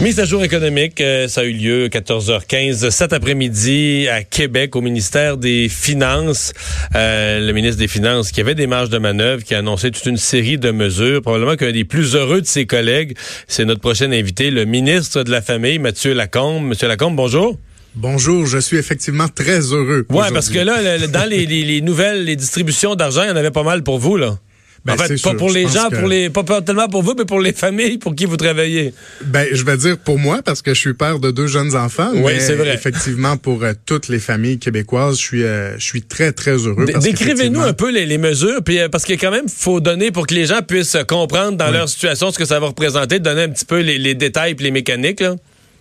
Mise à jour économique, euh, ça a eu lieu 14h15 cet après-midi à Québec au ministère des Finances. Euh, le ministre des Finances qui avait des marges de manœuvre, qui a annoncé toute une série de mesures. Probablement qu'un des plus heureux de ses collègues, c'est notre prochain invité, le ministre de la Famille, Mathieu Lacombe. Monsieur Lacombe, bonjour. Bonjour, je suis effectivement très heureux. Ouais, parce que là, dans les, les- les nouvelles, les distributions d'argent, il y en avait pas mal pour vous, là. Ben, en fait, c'est pas sûr, pour les gens, que- pour les, pas, tellement pour vous, mais pour les familles pour qui vous travaillez. Ben, je vais dire pour moi parce que je suis père de deux jeunes enfants. Oui, c'est vrai. Effectivement, pour euh, toutes les familles québécoises, je suis, euh, je suis très très heureux. Décrivez-nous un peu les, les mesures, puis euh, parce qu'il quand même faut donner pour que les gens puissent comprendre dans leur situation ce que ça va représenter, donner un petit peu les, les détails puis les mécaniques. Là.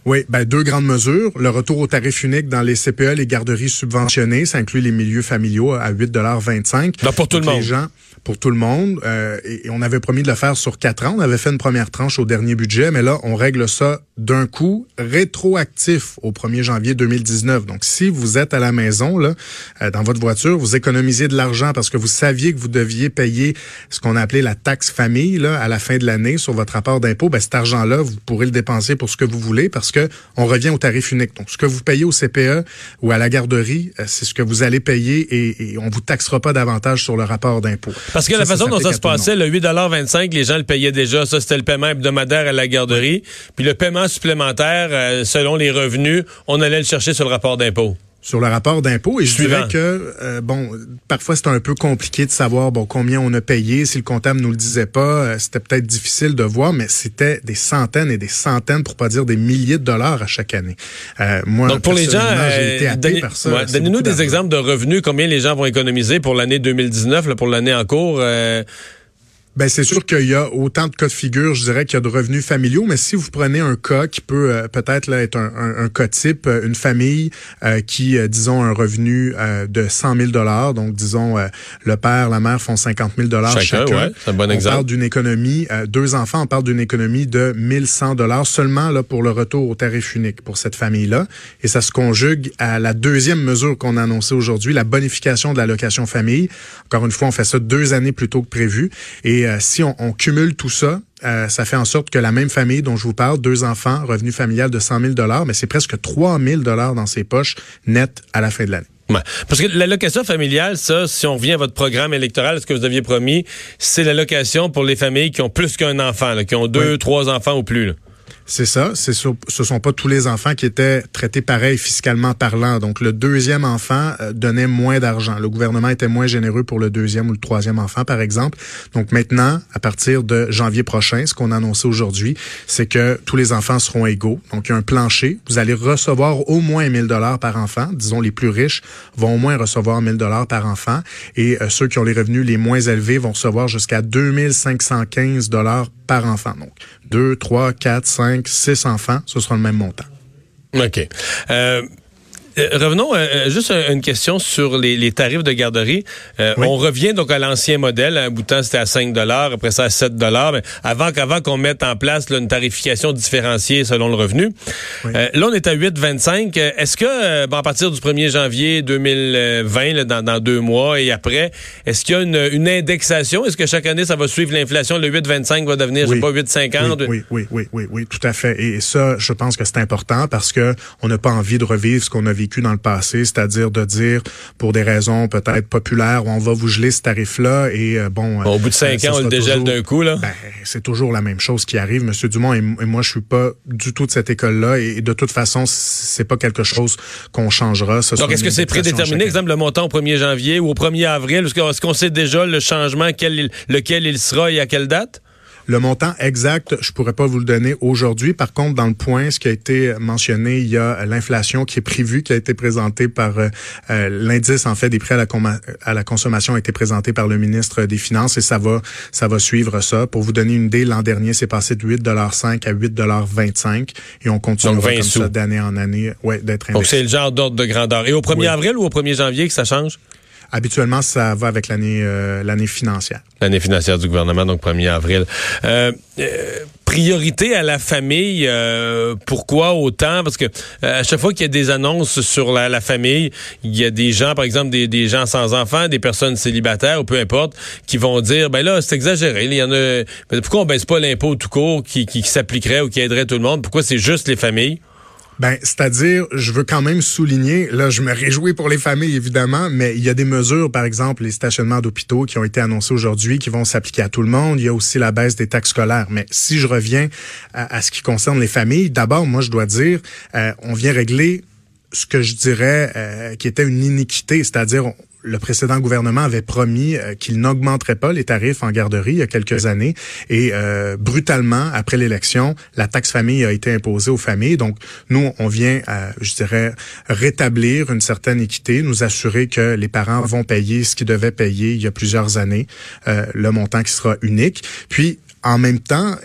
Oui, ben deux grandes mesures. Le retour au tarif unique dans les CPE, les garderies subventionnées, ça inclut les milieux familiaux à 8,25 Donc, pour tout Donc, le les monde. gens, pour tout le monde. euh, et, et on avait promis de le faire sur quatre ans. On avait fait une première tranche au dernier budget, mais là, on règle ça d'un coup rétroactif au 1er janvier 2019. Donc, si vous êtes à la maison, là, euh, dans votre voiture, vous économisez de l'argent parce que vous saviez que vous deviez payer ce qu'on a appelé la taxe famille là, à la fin de l'année sur votre rapport d'impôt. Ben, cet argent-là, vous pourrez le dépenser pour ce que vous voulez parce que on revient au tarif unique. Donc, ce que vous payez au CPE ou à la garderie, euh, c'est ce que vous allez payer et, et on vous taxera pas davantage sur le rapport d'impôt. Parce que Ça, la ça façon dont ça se passait, le 8,25 les gens le payaient déjà. Ça, c'était le paiement hebdomadaire à la garderie. Puis le paiement supplémentaire, euh, selon les revenus, on allait le chercher sur le rapport d'impôt. Sur le rapport d'impôt et je Suivant. dirais que euh, bon parfois c'est un peu compliqué de savoir bon combien on a payé si le comptable nous le disait pas euh, c'était peut-être difficile de voir mais c'était des centaines et des centaines pour pas dire des milliers de dollars à chaque année euh, moi Donc, pour les gens, donnez- par ça ouais, donnez-nous des exemples de revenus, combien les gens vont économiser pour l'année 2019, là, pour l'année en cours. Ben c'est sûr qu'il y a autant de cas de figure, je dirais qu'il y a de revenus familiaux, mais si vous prenez un cas qui peut euh, peut-être là être un, un- un cas type, euh, une famille euh, qui, euh, disons, a un revenu euh, de 100 000 dollars, donc disons euh, le père, la mère font 50 000 dollars Chacun, chacun. ouais, c'est un bon on exemple. parle d'une économie, euh, deux enfants, on parle d'une économie de 1100 dollars seulement là pour le retour au tarif unique pour cette famille-là, et ça se conjugue à la deuxième mesure qu'on a annoncée aujourd'hui, la bonification de l'allocation famille. Encore une fois, on fait ça deux années plus tôt que prévu, et euh, si on, on cumule tout ça, euh, ça fait en sorte que la même famille dont je vous parle, deux enfants, revenu familial de 100 000 dollars, mais c'est presque 3 000 dollars dans ses poches net à la fin de l'année. Ouais. Parce que l'allocation familiale, ça, si on revient à votre programme électoral, ce que vous aviez promis, c'est l'allocation pour les familles qui ont plus qu'un enfant, là, qui ont deux, Oui. trois enfants ou plus. là. C'est ça. C'est sûr, ce sont pas tous les enfants qui étaient traités pareil fiscalement parlant. Donc, le deuxième enfant euh, donnait moins d'argent. Le gouvernement était moins généreux pour le deuxième ou le troisième enfant, par exemple. Donc, maintenant, à partir de janvier prochain, ce qu'on a annoncé aujourd'hui, c'est que tous les enfants seront égaux. Donc, il y a un plancher. Vous allez recevoir au moins 1000 dollars par enfant. Disons, les plus riches vont au moins recevoir 1000 dollars par enfant. Et euh, ceux qui ont les revenus les moins élevés vont recevoir jusqu'à 2515 dollars par enfant. Donc, 2, 3, 4, 5, 6 enfants, ce sera le même montant. OK. Euh, euh, revenons euh, juste à une question sur les, les tarifs de garderie. Euh, Oui. On revient donc à l'ancien modèle. À un bout de temps, c'était à 5 après ça à 7 Mais avant qu'avant qu'on mette en place là, une tarification différenciée selon le revenu. Oui. Euh, là, on est à 8,25. Euh, Est-ce que, euh, bon, à partir du 1er janvier 2020, là, dans, dans deux mois et après, est-ce qu'il y a une, une indexation? Est-ce que chaque année, ça va suivre l'inflation? Le 8,25 va devenir, je sais pas, 8,50? Oui, oui, oui, oui, oui, oui, tout à fait. Et ça, je pense que c'est important parce que on n'a pas envie de revivre ce qu'on a vécu dans le passé, c'est-à-dire de dire, pour des raisons peut-être populaires, on va vous geler ce tarif-là et euh, bon. Bon, au bout de cinq ça ans, on le dégèle d'un coup, là. Ben, c'est toujours la même chose qui arrive, Monsieur Dumont. Et, et moi, je suis pas du tout de cette école-là. Et, de toute façon, c'est pas quelque chose qu'on changera. Ce Donc, est-ce que c'est prédéterminé, exemple, le montant au 1er janvier ou au 1er avril? Est-ce qu'on sait déjà le changement, quel lequel il sera et à quelle date? Le montant exact, je pourrais pas vous le donner aujourd'hui. Par contre, dans le point, ce qui a été mentionné, il y a l'inflation qui est prévue, qui a été présentée par euh, l'indice en fait des prix à la, comma- à la consommation a été présenté par le ministre des Finances et ça va ça va suivre ça. Pour vous donner une idée, l'an dernier, c'est passé de 8,5 à 8,25 et on continue Donc, 20 comme sous. ça d'année en année, ouais, d'être Donc, c'est le genre d'ordre de grandeur. Et au 1er Oui. avril ou au 1er janvier que ça change? Habituellement, ça va avec l'année euh, l'année financière. L'année financière du gouvernement, donc 1er avril. Euh, euh, priorité à la famille, euh, pourquoi autant? Parce que euh, à chaque fois qu'il y a des annonces sur la, famille, il y a des gens, par exemple, des, des, gens sans enfants, des personnes célibataires ou peu importe, qui vont dire, ben là, c'est exagéré. Il y en a. Pourquoi on baisse pas l'impôt tout court qui, qui s'appliquerait ou qui aiderait tout le monde? Pourquoi c'est juste les familles? Ben, c'est-à-dire, je veux quand même souligner, là, je me réjouis pour les familles, évidemment, mais il y a des mesures, par exemple, les stationnements d'hôpitaux qui ont été annoncés aujourd'hui, qui vont s'appliquer à tout le monde. Il y a aussi la baisse des taxes scolaires. Mais si je reviens à, ce qui concerne les familles, d'abord, moi, je dois dire, euh, on vient régler ce que je dirais euh, qui était une iniquité, c'est-à-dire le précédent gouvernement avait promis euh, qu'il n'augmenterait pas les tarifs en garderie il y a quelques années et euh, brutalement après l'élection, la taxe famille a été imposée aux familles. Donc nous on vient euh, je dirais rétablir une certaine équité, nous assurer que les parents vont payer ce qu'ils devaient payer il y a plusieurs années, euh, le montant qui sera unique. Puis en même temps,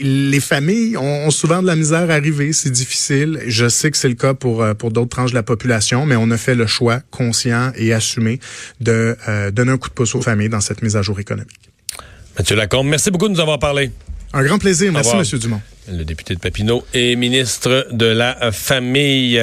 les familles ont, souvent de la misère à arriver, c'est difficile. Je sais que c'est le cas pour pour d'autres tranches de la population, mais on a fait le choix conscient et assumé de euh, donner un coup de pouce aux familles dans cette mise à jour économique. Mathieu Lacombe, merci beaucoup de nous avoir parlé. Un grand plaisir. Merci, Monsieur Dumont. Le député de Papineau et ministre de la Famille.